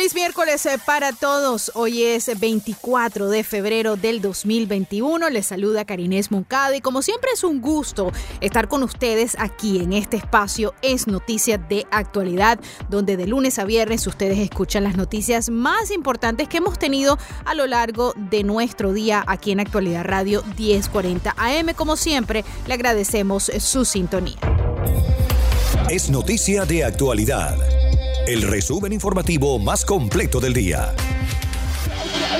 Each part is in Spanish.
Feliz miércoles eh, para todos. Hoy es 24 de febrero del 2021. Les saluda Karinés Moncada y como siempre es un gusto estar con ustedes aquí en este espacio Es Noticias de Actualidad, donde de lunes a viernes ustedes escuchan las noticias más importantes que hemos tenido a lo largo de nuestro día aquí en Actualidad Radio 1040 AM. Como siempre, le agradecemos su sintonía. es Noticia de Actualidad. El resumen informativo más completo del día.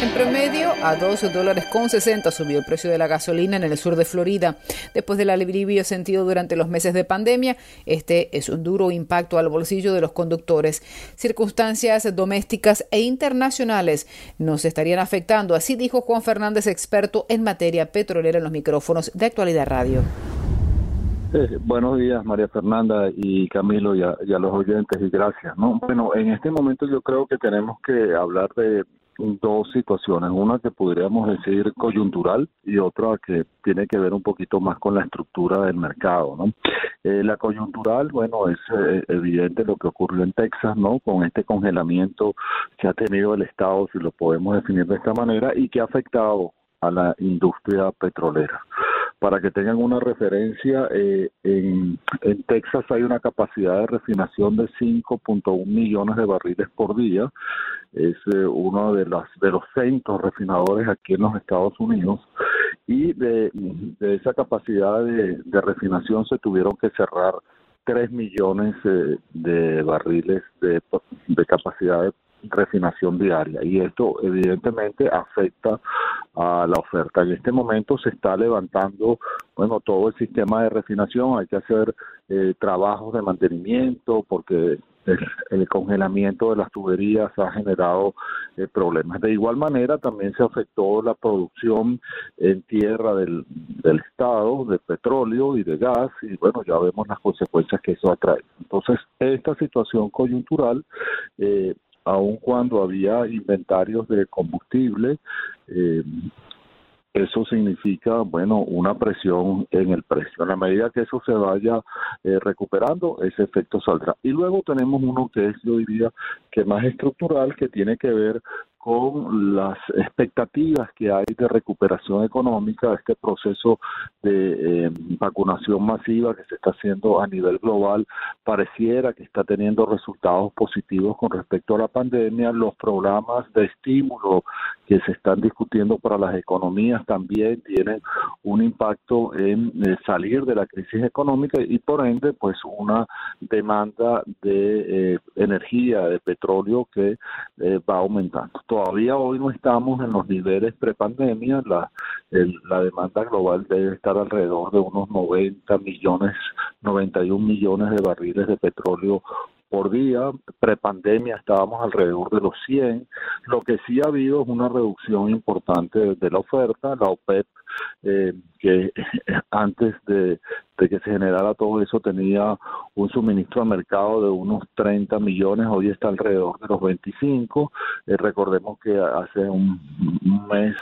En promedio, a 2 dólares con 60 subió el precio de la gasolina en el sur de Florida. Después del alivio sentido durante los meses de pandemia, este es un duro impacto al bolsillo de los conductores. Circunstancias domésticas e internacionales nos estarían afectando, así dijo Juan Fernández, experto en materia petrolera en los micrófonos de Actualidad Radio. Eh, buenos días, María Fernanda y Camilo y a, los oyentes y gracias. ¿no? Bueno, en este momento yo creo que tenemos que hablar de dos situaciones, una que podríamos decir coyuntural y otra que tiene que ver un poquito más con la estructura del mercado, ¿no? Eh, la coyuntural, bueno, es eh, evidente lo que ocurrió en Texas, ¿no? Con este congelamiento que ha tenido el Estado, si lo podemos definir de esta manera, y que ha afectado a la industria petrolera. Para que tengan una referencia, eh, en, Texas hay una capacidad de refinación de 5.1 millones de barriles por día. Es eh, uno de, las, de los centros refinadores aquí en los Estados Unidos. Y de, esa capacidad de, de, refinación se tuvieron que cerrar 3 millones eh, de barriles de, de capacidad de refinación diaria y esto evidentemente afecta a la oferta. En este momento se está levantando, bueno, todo el sistema de refinación, hay que hacer eh, trabajos de mantenimiento porque el, el, congelamiento de las tuberías ha generado eh, problemas. De igual manera también se afectó la producción en tierra del, del estado de petróleo y de gas y bueno, ya vemos las consecuencias que eso atrae. Entonces, esta situación coyuntural eh, aun cuando había inventarios de combustible, eh, eso significa, bueno, una presión en el precio. A la medida que eso se vaya eh, recuperando, ese efecto saldrá. Y luego tenemos uno que es, yo diría, que más estructural, que tiene que ver con las expectativas que hay de recuperación económica, este proceso de eh, vacunación masiva que se está haciendo a nivel global, pareciera que está teniendo resultados positivos con respecto a la pandemia, los programas de estímulo que se están discutiendo para las economías también tienen un impacto en eh, salir de la crisis económica y por ende pues una demanda de eh, energía, de petróleo que va aumentando todavía hoy no estamos en los niveles prepandemia, la, la demanda global debe estar alrededor de unos 90 millones, 91 millones de barriles de petróleo por día, prepandemia estábamos alrededor de los 100, lo que sí ha habido es una reducción importante de la oferta, la OPEP eh, que antes de, de, que se generara todo eso tenía un suministro al mercado de unos 30 millones, hoy está alrededor de los 25. Eh, recordemos que hace un, un, mes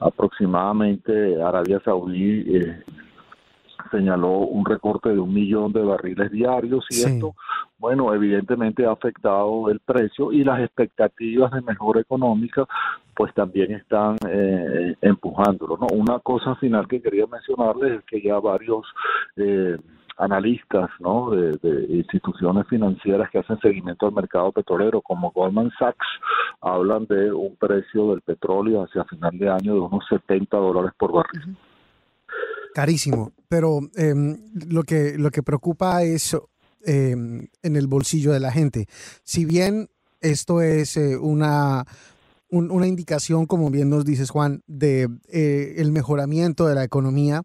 aproximadamente Arabia Saudí eh, señaló un recorte de un millón de barriles diarios y sí. esto, bueno, evidentemente ha afectado el precio y las expectativas de mejora económica pues también están eh, empujándolo. ¿no? Una cosa final que quería mencionarles es que ya varios eh, analistas ¿no? de, de, instituciones financieras que hacen seguimiento al mercado petrolero, como Goldman Sachs, hablan de un precio del petróleo hacia final de año de unos 70 dólares por barril. Uh -huh. Carísimo, pero eh, lo, que, lo que preocupa es eh, en el bolsillo de la gente. Si bien esto es eh, una, una indicación, como bien nos dices Juan, de eh, el mejoramiento de la economía.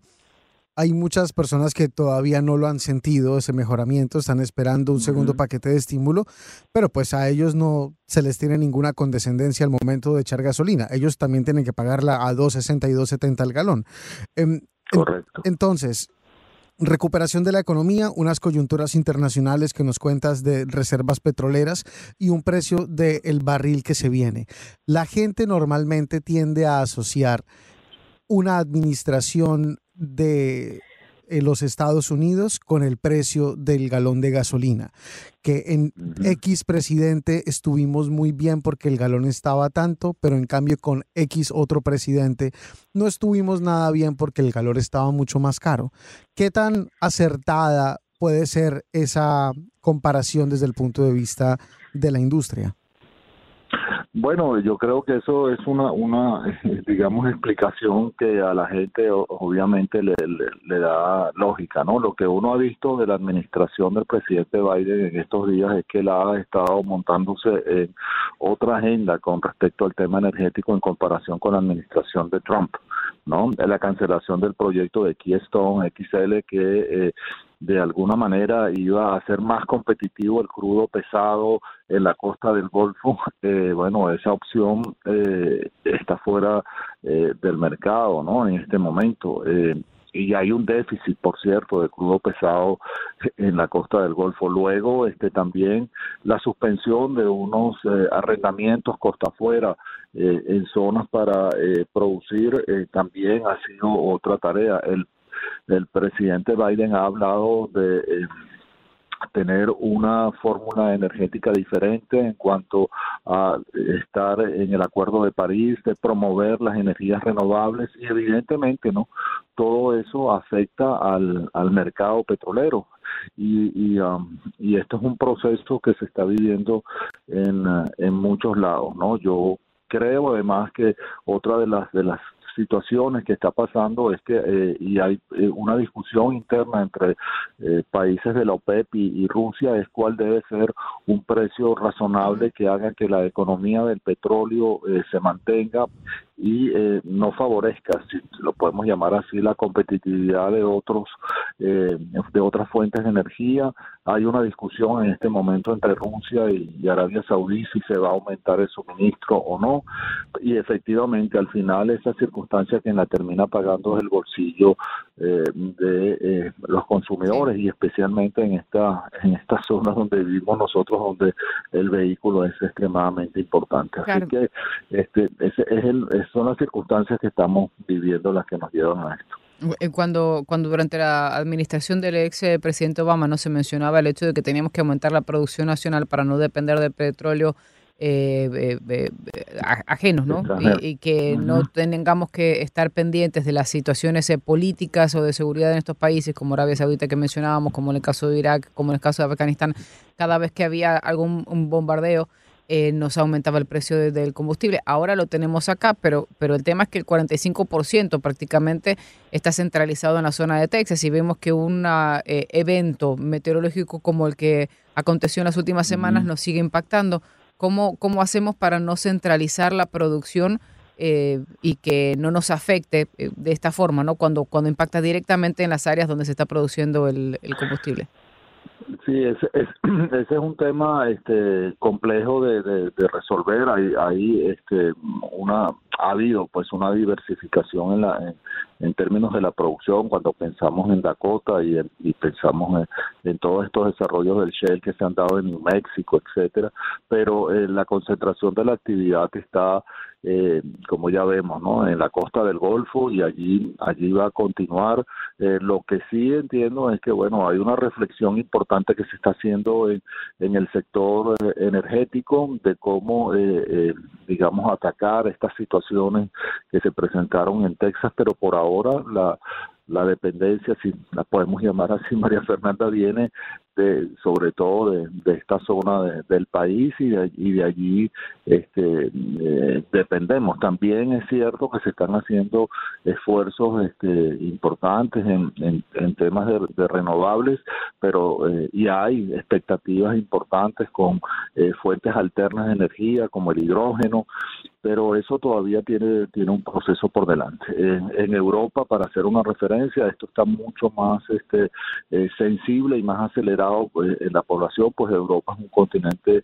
Hay muchas personas que todavía no lo han sentido, ese mejoramiento, están esperando un segundo paquete de estímulo, pero pues a ellos no se les tiene ninguna condescendencia al momento de echar gasolina. Ellos también tienen que pagarla a 2.60 y 2.70 al galón. Em, Correcto. Entonces, recuperación de la economía, unas coyunturas internacionales que nos cuentas de reservas petroleras y un precio del barril que se viene. La gente normalmente tiende a asociar una administración de en los Estados Unidos con el precio del galón de gasolina. Que en X presidente estuvimos muy bien porque el galón estaba tanto, pero en cambio con X otro presidente no estuvimos nada bien porque el galón estaba mucho más caro. ¿Qué tan acertada puede ser esa comparación desde el punto de vista de la industria? Bueno, yo creo que eso es una, una digamos, explicación que a la gente obviamente le, le, da lógica, ¿no? Lo que uno ha visto de la administración del presidente Biden en estos días es que él ha estado montándose en otra agenda con respecto al tema energético en comparación con la administración de Trump, ¿no? La cancelación del proyecto de Keystone XL que eh, de alguna manera iba a hacer más competitivo el crudo pesado en la costa del Golfo, eh, bueno, esa opción eh, está fuera eh, del mercado, ¿no? En este momento. y hay un déficit, por cierto, de crudo pesado en la costa del Golfo. Luego, este también la suspensión de unos arrendamientos costa afuera en zonas para producir también ha sido otra tarea. El el presidente Biden ha hablado de eh, tener una fórmula energética diferente en cuanto a estar en el Acuerdo de París, de promover las energías renovables y evidentemente no todo eso afecta al, al mercado petrolero y, y, um, y esto es un proceso que se está viviendo en, en muchos lados, ¿no? Yo creo además que otra de las de las situaciones que está pasando es que eh, y hay eh, una discusión interna entre eh, países de la OPEP y, Rusia es cuál debe ser un precio razonable que haga que la economía del petróleo se mantenga y no favorezca, si lo podemos llamar así, la competitividad de otros de otras fuentes de energía. Hay una discusión en este momento entre Rusia y, Arabia Saudí si se va a aumentar el suministro o no y efectivamente al final esa circunstancia quien la termina pagando es el bolsillo eh, de eh, los consumidores y especialmente en esta en estas zonas donde vivimos nosotros donde el vehículo es extremadamente importante. Así que este ese es el, son las circunstancias que estamos viviendo las que nos llevan a esto. Eh, cuando, cuando durante la administración del ex presidente Obama no se mencionaba el hecho de que teníamos que aumentar la producción nacional para no depender del petróleo eh, eh, ajenos, ¿no? Y, que no tengamos que estar pendientes de las situaciones eh, políticas o de seguridad en estos países, como Arabia Saudita que mencionábamos, como en el caso de Irak, como en el caso de Afganistán, cada vez que había algún un bombardeo. nos aumentaba el precio del combustible. Ahora lo tenemos acá, pero, pero el tema es que el 45% prácticamente está centralizado en la zona de Texas y vemos que un evento meteorológico como el que aconteció en las últimas semanas nos sigue impactando. ¿Cómo, cómo hacemos para no centralizar la producción eh, y que no nos afecte eh, de esta forma, ¿no? Cuando, cuando impacta directamente en las áreas donde se está produciendo el, combustible. Sí, ese es, ese es un tema este, complejo de, de, resolver. Hay, hay este, una, ha habido pues una diversificación en, la, en, términos de la producción cuando pensamos en Dakota y, pensamos en, todos estos desarrollos del Shell que se han dado en New México, etcétera, pero eh, la concentración de la actividad está eh, como ya vemos, ¿no? En la costa del Golfo y allí allí va a continuar. Eh, lo que sí entiendo es que bueno hay una reflexión importante que se está haciendo en, en el sector eh, energético de cómo digamos atacar estas que se presentaron en Texas, pero por ahora la la dependencia, si la podemos llamar así, María Fernanda, viene de, sobre todo de, esta zona del país y de, y de allí este, eh, dependemos. También es cierto que se están haciendo esfuerzos este, importantes en, en, temas de, renovables, pero eh, y hay expectativas importantes con eh, fuentes alternas de energía como el hidrógeno pero eso todavía tiene, tiene un proceso por delante. En, Europa, para hacer una referencia, esto está mucho más este, eh, sensible y más acelerado pues, en la población, pues Europa es un continente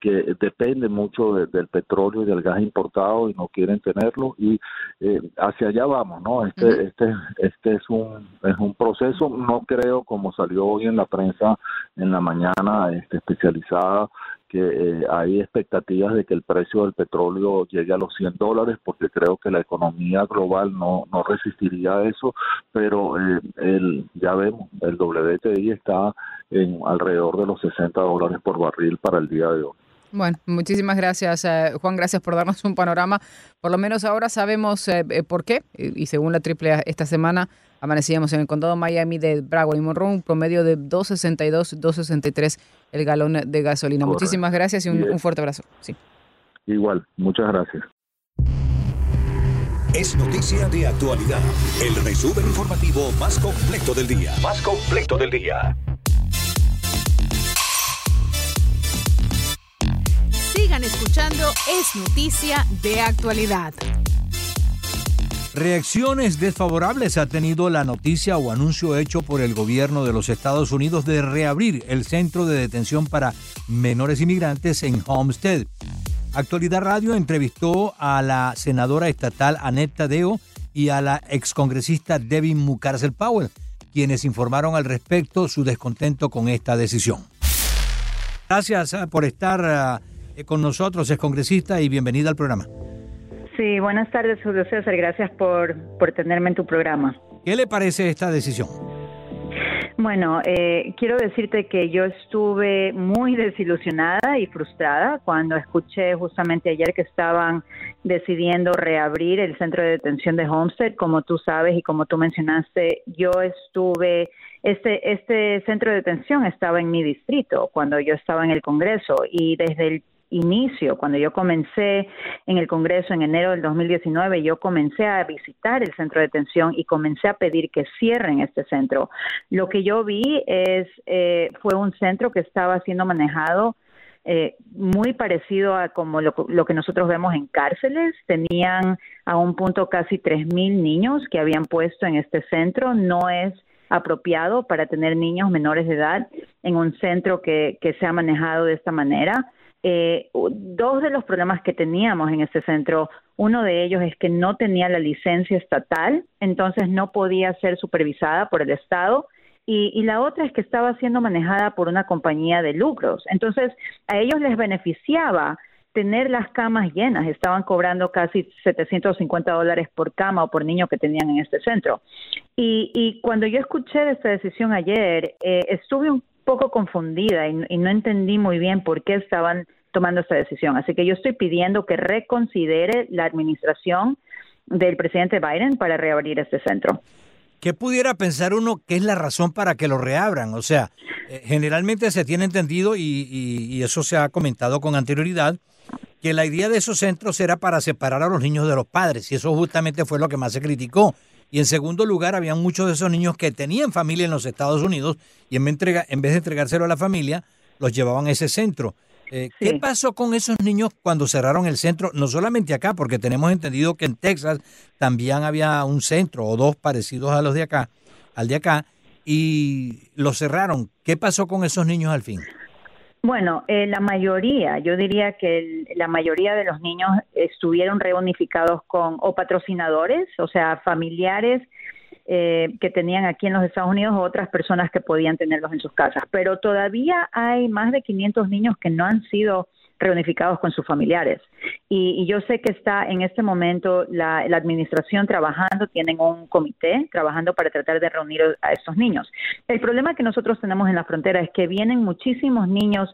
que depende mucho del petróleo y del gas importado y no quieren tenerlo. Y eh, hacia allá vamos no este este este es un es un proceso. No creo como salió hoy en la prensa en la mañana este, especializada que eh, hay expectativas de que el precio del petróleo llegue a los 100 dólares porque creo que la economía global no, no resistiría eso, pero eh, el, ya vemos, el WTI está en alrededor de los 60 dólares por barril para el día de hoy. Bueno, muchísimas gracias, eh, Juan. Gracias por darnos un panorama. Por lo menos ahora sabemos por qué. Y según la AAA, esta semana amanecíamos en el condado Miami de Broward y Monroe, un promedio de 2.62, 2.63 el galón de gasolina. Muchísimas gracias y un, fuerte abrazo. Sí. Igual, muchas gracias. Es noticia de actualidad. El resumen informativo más completo del día. Más completo del día. Sigan escuchando Es noticia de actualidad. Reacciones desfavorables ha tenido la noticia o anuncio hecho por el gobierno de los Estados Unidos de reabrir el centro de detención para menores inmigrantes en Homestead. Actualidad Radio entrevistó a la senadora estatal Annette Tadeo y a la excongresista Devin Mucarcel Powell, quienes informaron al respecto su descontento con esta decisión. Gracias ah, por estar eh, con nosotros, excongresista, y bienvenida al programa. Sí, buenas tardes, Julio César. Gracias por, por tenerme en tu programa. ¿Qué le parece esta decisión? Bueno, eh, quiero decirte que yo estuve muy desilusionada y frustrada cuando escuché justamente ayer que estaban decidiendo reabrir el centro de detención de Homestead. Como tú sabes y como tú mencionaste, yo estuve, este, este centro de detención estaba en mi distrito cuando yo estaba en el Congreso y desde el inicio, cuando yo comencé en el Congreso en enero del 2019, yo comencé a visitar el centro de detención y comencé a pedir que cierren este centro. Lo que yo vi es eh, fue un centro que estaba siendo manejado eh, muy parecido a como lo, que nosotros vemos en cárceles. Tenían a un punto casi 3.000 niños que habían puesto en este centro. No es apropiado para tener niños menores de edad en un centro que, que se ha manejado de esta manera. Eh, dos de los problemas que teníamos en este centro, uno de ellos es que no tenía la licencia estatal, entonces no podía ser supervisada por el Estado. Y, la otra es que estaba siendo manejada por una compañía de lucros. Entonces, a ellos les beneficiaba tener las camas llenas. Estaban cobrando casi 750 dólares por cama o por niño que tenían en este centro. Y, cuando yo escuché esta decisión ayer, eh, estuve un poco confundida y, y, no entendí muy bien por qué estaban tomando esta decisión. Así que yo estoy pidiendo que reconsidere la administración del presidente Biden para reabrir este centro. ¿Qué pudiera pensar uno que es la razón para que lo reabran? O sea, eh, generalmente se tiene entendido y, eso se ha comentado con anterioridad, que la idea de esos centros era para separar a los niños de los padres y eso justamente fue lo que más se criticó. Y en segundo lugar, había muchos de esos niños que tenían familia en los Estados Unidos y en vez, de entregárselo a la familia, los llevaban a ese centro. Eh, ¿Qué pasó con esos niños cuando cerraron el centro? No solamente acá, porque tenemos entendido que en Texas también había un centro o dos parecidos a los de acá, al de acá, y los cerraron. ¿Qué pasó con esos niños al fin? Bueno, eh, la mayoría, yo diría que la mayoría de los niños estuvieron reunificados con o patrocinadores, o sea, familiares eh, que tenían aquí en los Estados Unidos o otras personas que podían tenerlos en sus casas. Pero todavía hay más de 500 niños que no han sido reunificados con sus familiares. Y, yo sé que está en este momento la, administración trabajando, tienen un comité trabajando para tratar de reunir a estos niños. El problema que nosotros tenemos en la frontera es que vienen muchísimos niños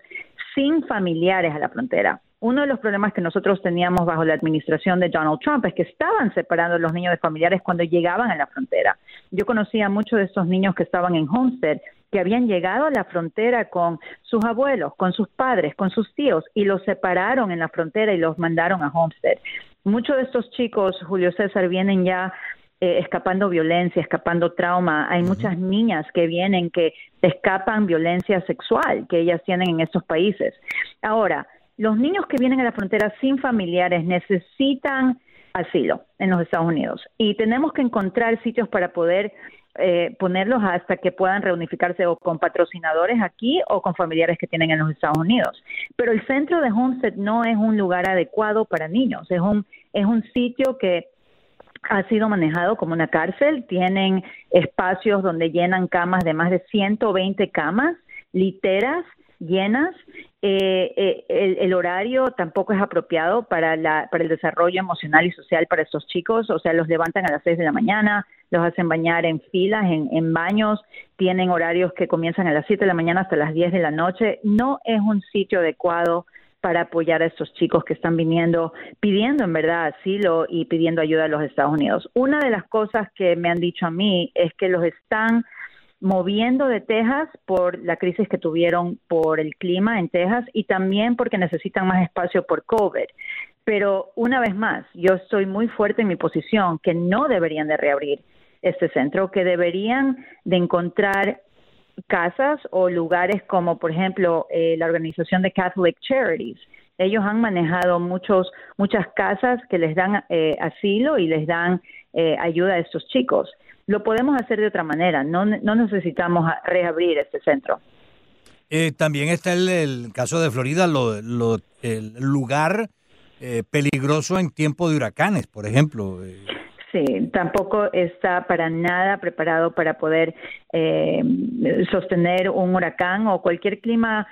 sin familiares a la frontera uno de los problemas que nosotros teníamos bajo la administración de Donald Trump es que estaban separando a los niños de familiares cuando llegaban a la frontera. Yo conocía a muchos de estos niños que estaban en Homestead que habían llegado a la frontera con sus abuelos, con sus padres, con sus tíos y los separaron en la frontera y los mandaron a Homestead. Muchos de estos chicos, Julio César, vienen ya eh, escapando violencia, escapando trauma. Hay muchas niñas que vienen que escapan violencia sexual que ellas tienen en estos países. Ahora, los niños que vienen a la frontera sin familiares necesitan asilo en los Estados Unidos y tenemos que encontrar sitios para poder eh, ponerlos hasta que puedan reunificarse o con patrocinadores aquí o con familiares que tienen en los Estados Unidos. Pero el centro de Homestead no es un lugar adecuado para niños, es un, es un sitio que ha sido manejado como una cárcel, tienen espacios donde llenan camas de más de 120 camas, literas llenas. Eh, eh, el, el, horario tampoco es apropiado para, la, para el desarrollo emocional y social para estos chicos, o sea, los levantan a las 6 de la mañana, los hacen bañar en filas, en, en baños, tienen horarios que comienzan a las 7 de la mañana hasta las 10 de la noche, no es un sitio adecuado para apoyar a estos chicos que están viniendo, pidiendo en verdad asilo y pidiendo ayuda a los Estados Unidos. Una de las cosas que me han dicho a mí es que los están moviendo de Texas por la crisis que tuvieron por el clima en Texas y también porque necesitan más espacio por COVID. Pero una vez más, yo estoy muy fuerte en mi posición que no deberían de reabrir este centro, que deberían de encontrar casas o lugares como, por ejemplo, eh, la organización de Catholic Charities. Ellos han manejado muchos, muchas casas que les dan eh, asilo y les dan eh, ayuda a estos chicos lo podemos hacer de otra manera, no, no necesitamos reabrir este centro. Eh, también está el, caso de Florida, lo, lo, el lugar eh, peligroso en tiempo de huracanes, por ejemplo. Sí, tampoco está para nada preparado para poder eh, sostener un huracán o cualquier clima,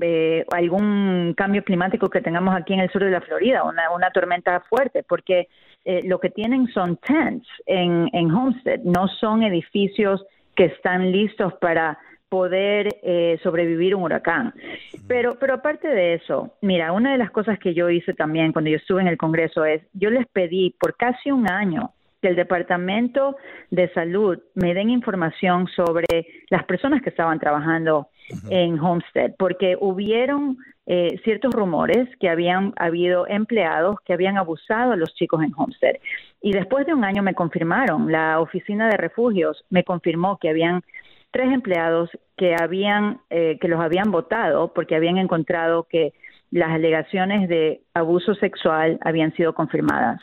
eh, algún cambio climático que tengamos aquí en el sur de la Florida, una, una tormenta fuerte, porque eh, lo que tienen son tents en, en Homestead, no son edificios que están listos para poder eh, sobrevivir un huracán. Pero, pero aparte de eso, mira, una de las cosas que yo hice también cuando yo estuve en el Congreso es, yo les pedí por casi un año que el Departamento de Salud me den información sobre las personas que estaban trabajando en Homestead, porque hubieron eh, ciertos rumores que habían habido empleados que habían abusado a los chicos en Homestead. Y después de un año me confirmaron, la Oficina de Refugios me confirmó que habían tres empleados que habían eh, que los habían votado porque habían encontrado que las alegaciones de abuso sexual habían sido confirmadas.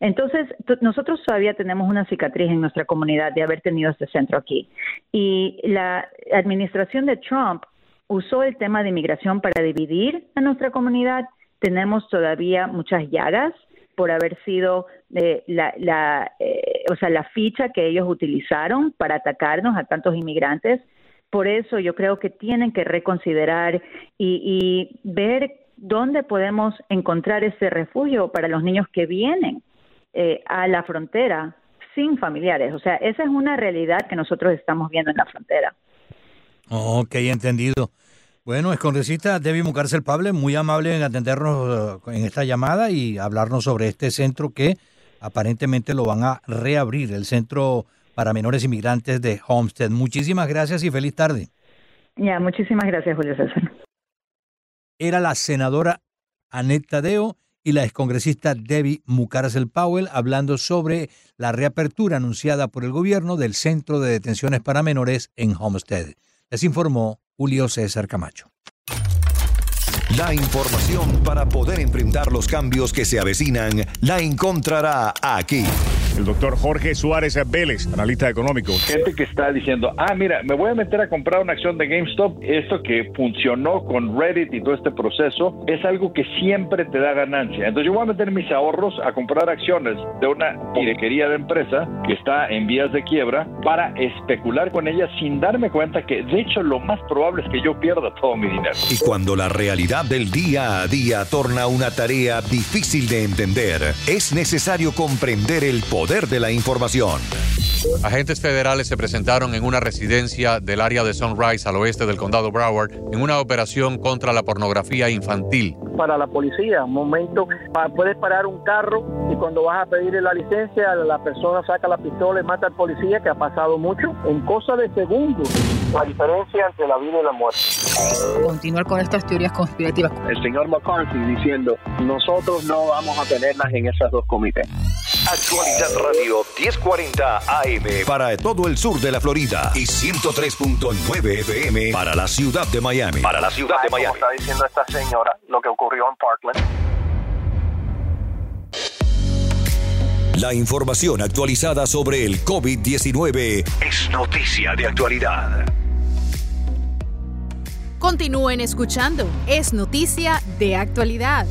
Entonces, nosotros todavía tenemos una cicatriz en nuestra comunidad de haber tenido este centro aquí. Y la administración de Trump usó el tema de inmigración para dividir a nuestra comunidad. Tenemos todavía muchas llagas por haber sido eh, la, la eh, o sea, la ficha que ellos utilizaron para atacarnos a tantos inmigrantes. Por eso yo creo que tienen que reconsiderar y, y ver dónde podemos encontrar ese refugio para los niños que vienen eh, a la frontera sin familiares. O sea, esa es una realidad que nosotros estamos viendo en la frontera. Ok, entendido. Bueno, es congresista Debbie Mucárcel Pable, muy amable en atendernos eh, en esta llamada y hablarnos sobre este centro que aparentemente lo van a reabrir, el Centro para Menores Inmigrantes de Homestead. Muchísimas gracias y feliz tarde. Ya, muchísimas gracias, Julio César. Era la senadora Annette Tadeo y la excongresista Debbie Mucárcel Powell hablando sobre la reapertura anunciada por el gobierno del Centro de Detenciones para Menores en Homestead. Les informó Julio César Camacho. La información para poder enfrentar los cambios que se avecinan la encontrará aquí. El doctor Jorge Suárez Vélez, analista económico. Gente que está diciendo, ah, mira, me voy a meter a comprar una acción de GameStop. Esto que funcionó con Reddit y todo este proceso es algo que siempre te da ganancia. Entonces yo voy a meter mis ahorros a comprar acciones de una pirequería de empresa que está en vías de quiebra para especular con ella sin darme cuenta que de hecho lo más probable es que yo pierda todo mi dinero. Y cuando la realidad del día a día torna una tarea difícil de entender, es necesario comprender el poder de la información. Agentes federales se presentaron en una residencia del área de Sunrise al oeste del condado Broward en una operación contra la pornografía infantil. Para la policía, un momento, puedes parar un carro y cuando vas a pedirle la licencia, la persona saca la pistola y mata al policía, que ha pasado mucho, en cosa de segundos. la diferencia entre la vida y la muerte. Continuar con estas teorías conspirativas. El señor McCarthy diciendo, nosotros no vamos a tenerlas en esas dos comités. Actualidad Radio 1040 AM para todo el sur de la Florida y 103.9 FM para la ciudad de Miami. Para la ciudad de Como Miami. está diciendo esta señora, lo que ocurrió en Parkland. La información actualizada sobre el COVID-19 es noticia de actualidad. Continúen escuchando. Es noticia de actualidad.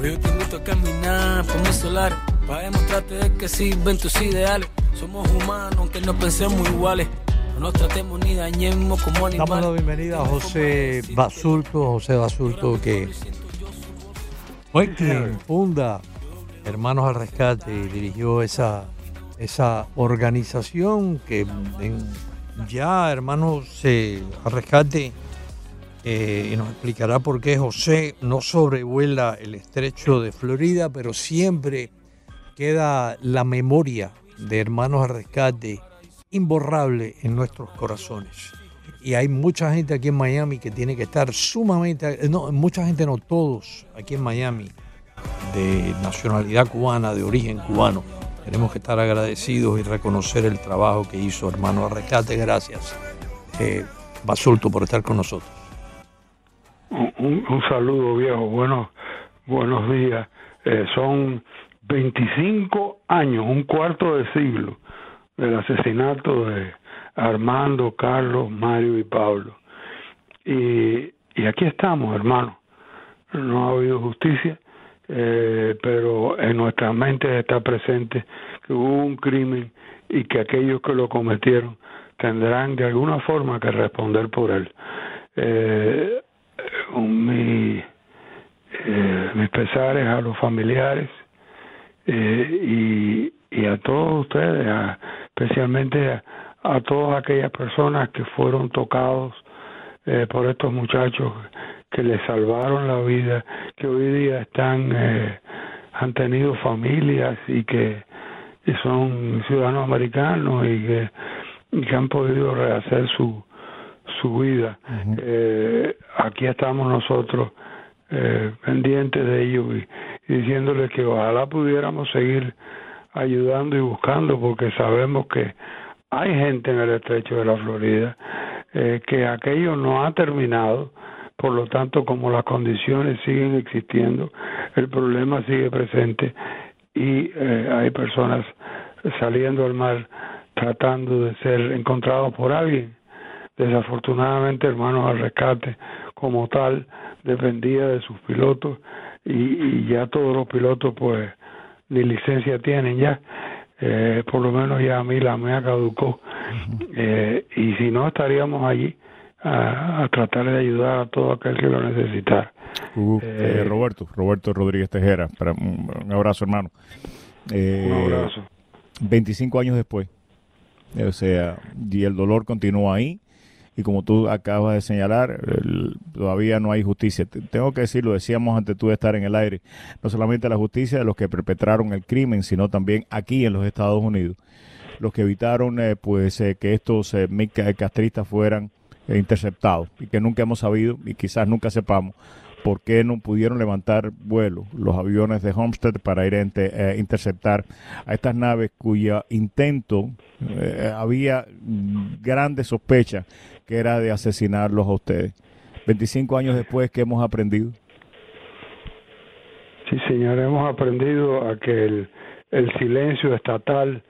Hoy yo te invito a caminar por mi solar para demostrarte de que sirven tus ideales. Somos humanos, aunque no pensemos iguales. No nos tratemos ni dañemos como animales. Damos la bienvenida a José Basulto, José Basulto que fue quien funda Hermanos al Rescate y dirigió esa, esa organización que en- ya Hermanos eh, al Rescate eh, y nos explicará por qué José no sobrevuela el estrecho de Florida, pero siempre queda la memoria de Hermanos al Rescate imborrable en nuestros corazones. Y hay mucha gente aquí en Miami que tiene que estar sumamente, no, mucha gente no, todos aquí en Miami, de nacionalidad cubana, de origen cubano. Tenemos que estar agradecidos y reconocer el trabajo que hizo hermano Arrescate. Gracias, eh, Basulto, por estar con nosotros. Un, un saludo viejo, buenos, buenos días. Eh, son 25 años, un cuarto de siglo del asesinato de Armando, Carlos, Mario y Pablo. Y, y aquí estamos, hermano. No ha habido justicia, eh, pero en nuestra mente está presente que hubo un crimen y que aquellos que lo cometieron tendrán de alguna forma que responder por él. Eh, mi, eh, mis pesares a los familiares eh, y, y a todos ustedes, especialmente a, a todas aquellas personas que fueron tocados eh, por estos muchachos que les salvaron la vida, que hoy día están, han tenido familias y que son ciudadanos americanos y que, y que han podido rehacer su, su vida. Eh, aquí estamos nosotros eh, pendientes de ellos y, y diciéndoles que ojalá pudiéramos seguir ayudando y buscando porque sabemos que hay gente en el estrecho de la Florida eh, que aquello no ha terminado por lo tanto como las condiciones siguen existiendo el problema sigue presente y eh, hay personas saliendo al mar tratando de ser encontrados por alguien desafortunadamente hermanos al rescate como tal dependía de sus pilotos y, y ya todos los pilotos pues ni licencia tienen ya eh, por lo menos ya a mí la mía caducó eh, y si no estaríamos allí a, a tratar de ayudar a todo aquel que lo necesitara Uh, Eh, Roberto, Roberto Rodríguez Tejera, para- un, abrazo hermano. Un abrazo. 25 años después, o sea, y el dolor continúa ahí, y como tú acabas de señalar, todavía no hay justicia. Te- Tengo que decir, lo decíamos antes tú de estar en el aire, no solamente la justicia de los que perpetraron el crimen, sino también aquí en los Estados Unidos, los que evitaron eh, pues eh, que estos eh, mic- castristas fueran eh, interceptados y que nunca hemos sabido y quizás nunca sepamos por qué no pudieron levantar vuelo los aviones de Homestead para ir a inte- eh, interceptar a estas naves cuya intento eh, había grandes sospechas que era de asesinarlos a ustedes. 25 años después, ¿qué hemos aprendido? Sí, señor, hemos aprendido a que el, silencio estatal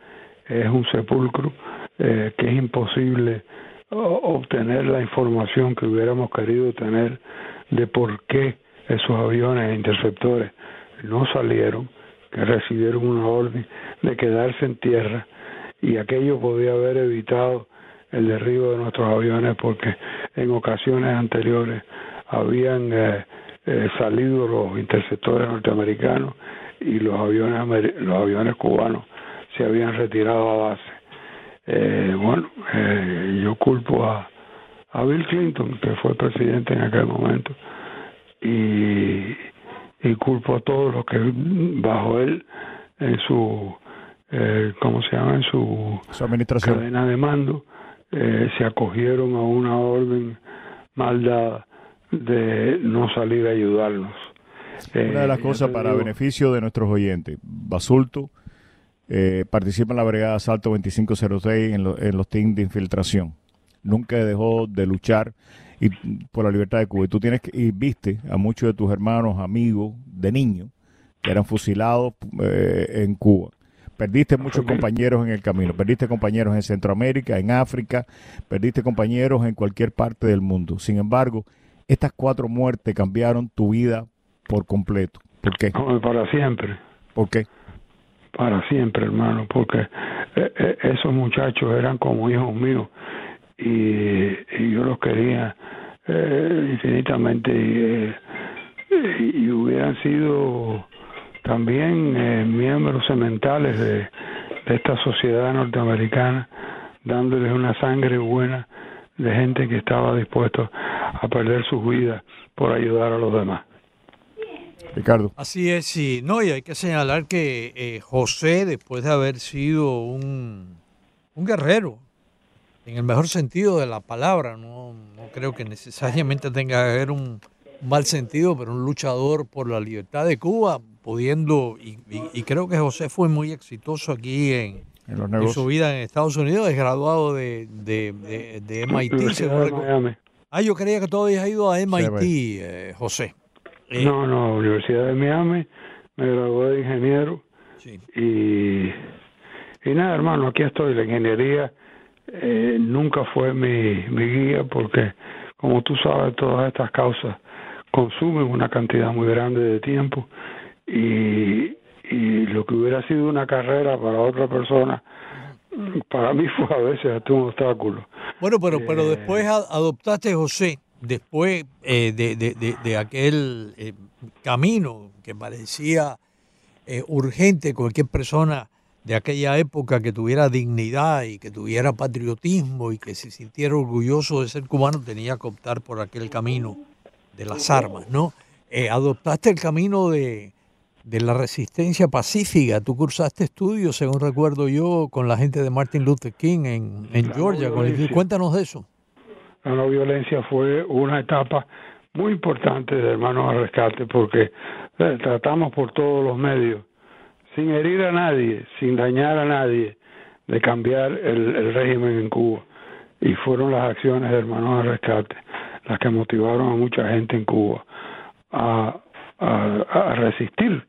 es un sepulcro, eh, que es imposible obtener la información que hubiéramos querido tener de por qué esos aviones e interceptores no salieron, que recibieron una orden de quedarse en tierra y aquello podía haber evitado el derribo de nuestros aviones porque en ocasiones anteriores habían eh, eh, salido los interceptores norteamericanos y los aviones los aviones cubanos se habían retirado a base. Eh, bueno, eh, yo culpo a, a Bill Clinton, que fue presidente en aquel momento, y, y culpo a todos los que bajo él, en su eh, ¿cómo se llama? En su, administración. cadena de mando, eh, se acogieron a una orden mal dada de no salir a ayudarnos. Una de las Eh, cosas yo te para digo, beneficio de nuestros oyentes, Basulto eh, participa en la Brigada Asalto 2506 en, lo- en los teams de infiltración. Nunca dejó de luchar y, por la libertad de Cuba. Y tú tienes que, y viste a muchos de tus hermanos, amigos de niños que eran fusilados eh, en Cuba. Perdiste muchos compañeros en el camino, perdiste compañeros en Centroamérica, en África, perdiste compañeros en cualquier parte del mundo. Sin embargo, estas cuatro muertes cambiaron tu vida por completo. ¿Por qué? para siempre. ¿Por qué? para siempre, hermano, porque eh, eh, esos muchachos eran como hijos míos y, y yo los quería eh, infinitamente y, eh, y- y hubieran sido también eh, miembros sementales de, de esta sociedad norteamericana, dándoles una sangre buena de gente que estaba dispuesto a perder sus vidas por ayudar a los demás. Ricardo. Así es, sí. No, y hay que señalar que eh, José, después de haber sido un, un guerrero, en el mejor sentido de la palabra, no, no creo que necesariamente tenga que haber un mal sentido, pero un luchador por la libertad de Cuba, pudiendo, y, y- y creo que José fue muy exitoso aquí en, En los en negocios. su vida en Estados Unidos, es graduado de, de, de- de MIT. De. Ah, yo creía que tú habías ido a MIT, eh, José. Eh, No, no, Universidad de Miami, me gradué de ingeniero y, y nada, hermano, aquí estoy. La ingeniería eh, nunca fue mi, mi guía porque, como tú sabes, todas estas causas consumen una cantidad muy grande de tiempo y, y lo que hubiera sido una carrera para otra persona, para mí fue a veces hasta un obstáculo. Bueno, pero, pero Eh, después adoptaste José, después eh, de, de- de- de aquel eh, camino que parecía eh, urgente, cualquier persona de aquella época que tuviera dignidad y que tuviera patriotismo y que se sintiera orgulloso de ser cubano tenía que optar por aquel camino de las armas, ¿no? Adoptaste el camino de, de la resistencia pacífica. Tú cursaste estudios, según recuerdo yo, con la gente de Martin Luther King en, en Georgia. con el- violencia. cuéntanos de eso. la no violencia fue una etapa muy importante de Hermanos al Rescate porque eh, tratamos por todos los medios, sin herir a nadie, sin dañar a nadie, de cambiar el, el régimen en Cuba. Y fueron las acciones de Hermanos al Rescate las que motivaron a mucha gente en Cuba a, a- a resistir,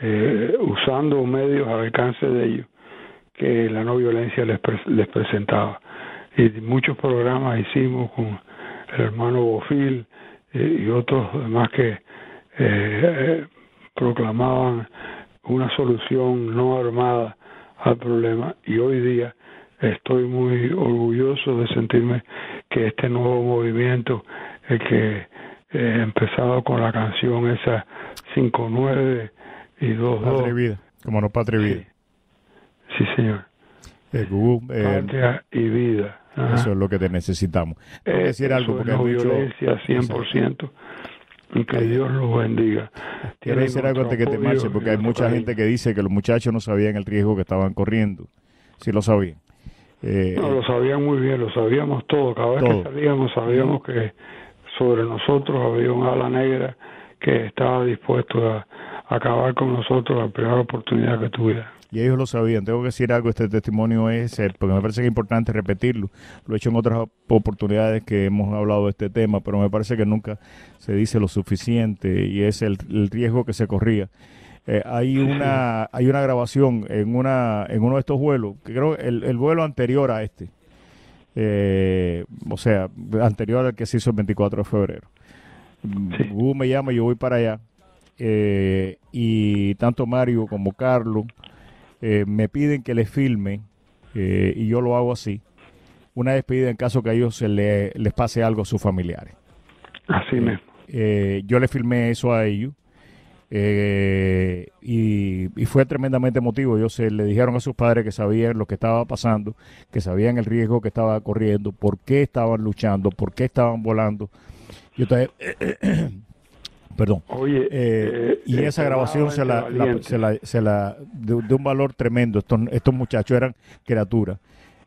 eh, usando medios al alcance de ellos que la no violencia les, pre- les presentaba. Y muchos programas hicimos con el hermano Bofil eh, y otros demás que eh, proclamaban una solución no armada al problema. Y hoy día estoy muy orgulloso de sentirme que este nuevo movimiento el que eh, empezado con la canción esa 59 y 22 Patria y vida, como no patria y vida. sí señor Eh, Gugu, eh, patria y vida Ajá. eso es lo que te necesitamos. Eh, decir algo porque no mucho- violencia 100% y que Dios los bendiga. Quiero decir algo antes que te marche, porque hay mucha gente que dice que los muchachos no sabían el riesgo que estaban corriendo. Sí lo sabían. Eh, No, lo sabían muy bien, lo sabíamos todo. Cada vez Todo. que salíamos sabíamos que sobre nosotros había un ala negra que estaba dispuesto a acabar con nosotros la primera oportunidad que tuviera. Y ellos lo sabían. Tengo que decir algo, este testimonio es ser, porque me parece que es importante repetirlo. Lo he hecho en otras oportunidades que hemos hablado de este tema, pero me parece que nunca se dice lo suficiente y es el, el riesgo que se corría. Eh, hay una hay una grabación en una en uno de estos vuelos, que creo el, el vuelo anterior a este, eh, o sea, anterior al que se hizo el 24 de febrero. Hugo me llama, yo voy para allá, eh, y tanto Mario como Carlos eh, me piden que les filme, eh, y yo lo hago así, una despedida en caso que a ellos se le- les pase algo a sus familiares. Así mismo. Yo le filmé eso a ellos. eh, y, y fue tremendamente emotivo. Ellos se le dijeron a sus padres que sabían lo que estaba pasando, que sabían el riesgo que estaba corriendo, por qué estaban luchando, por qué estaban volando. Y ustedes Perdón. Oye, Eh, y eh, esa eh, grabación se la, se la, se la- de, de un valor tremendo. Estos, estos muchachos eran criaturas.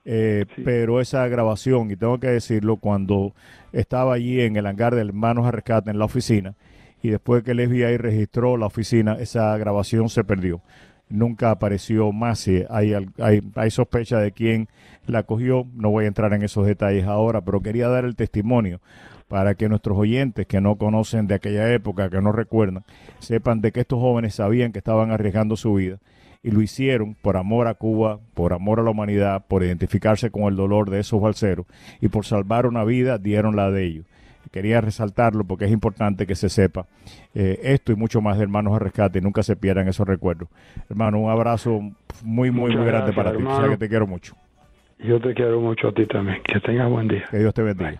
Eh, Pero esa grabación, y tengo que decirlo, cuando estaba allí en el hangar del Hermanos a Rescate en la oficina, y después que el FBI registró la oficina, esa grabación se perdió. Nunca apareció más. Hay, hay, hay sospecha de quién la cogió. No voy a entrar en esos detalles ahora, pero quería dar el testimonio para que nuestros oyentes que no conocen de aquella época, que no recuerdan, sepan de que estos jóvenes sabían que estaban arriesgando su vida y lo hicieron por amor a Cuba, por amor a la humanidad, por identificarse con el dolor de esos balseros y por salvar una vida dieron la de ellos. Quería resaltarlo porque es importante que se sepa eh, esto y mucho más de Hermanos a Rescate y nunca se pierdan esos recuerdos. Hermano, un abrazo muy, muy, Muchas muy grande gracias, para ti. Sabes hermano. que te quiero mucho. Yo te quiero mucho a ti también. Que tengas buen día. Que Dios te bendiga.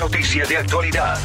Es noticia de actualidad.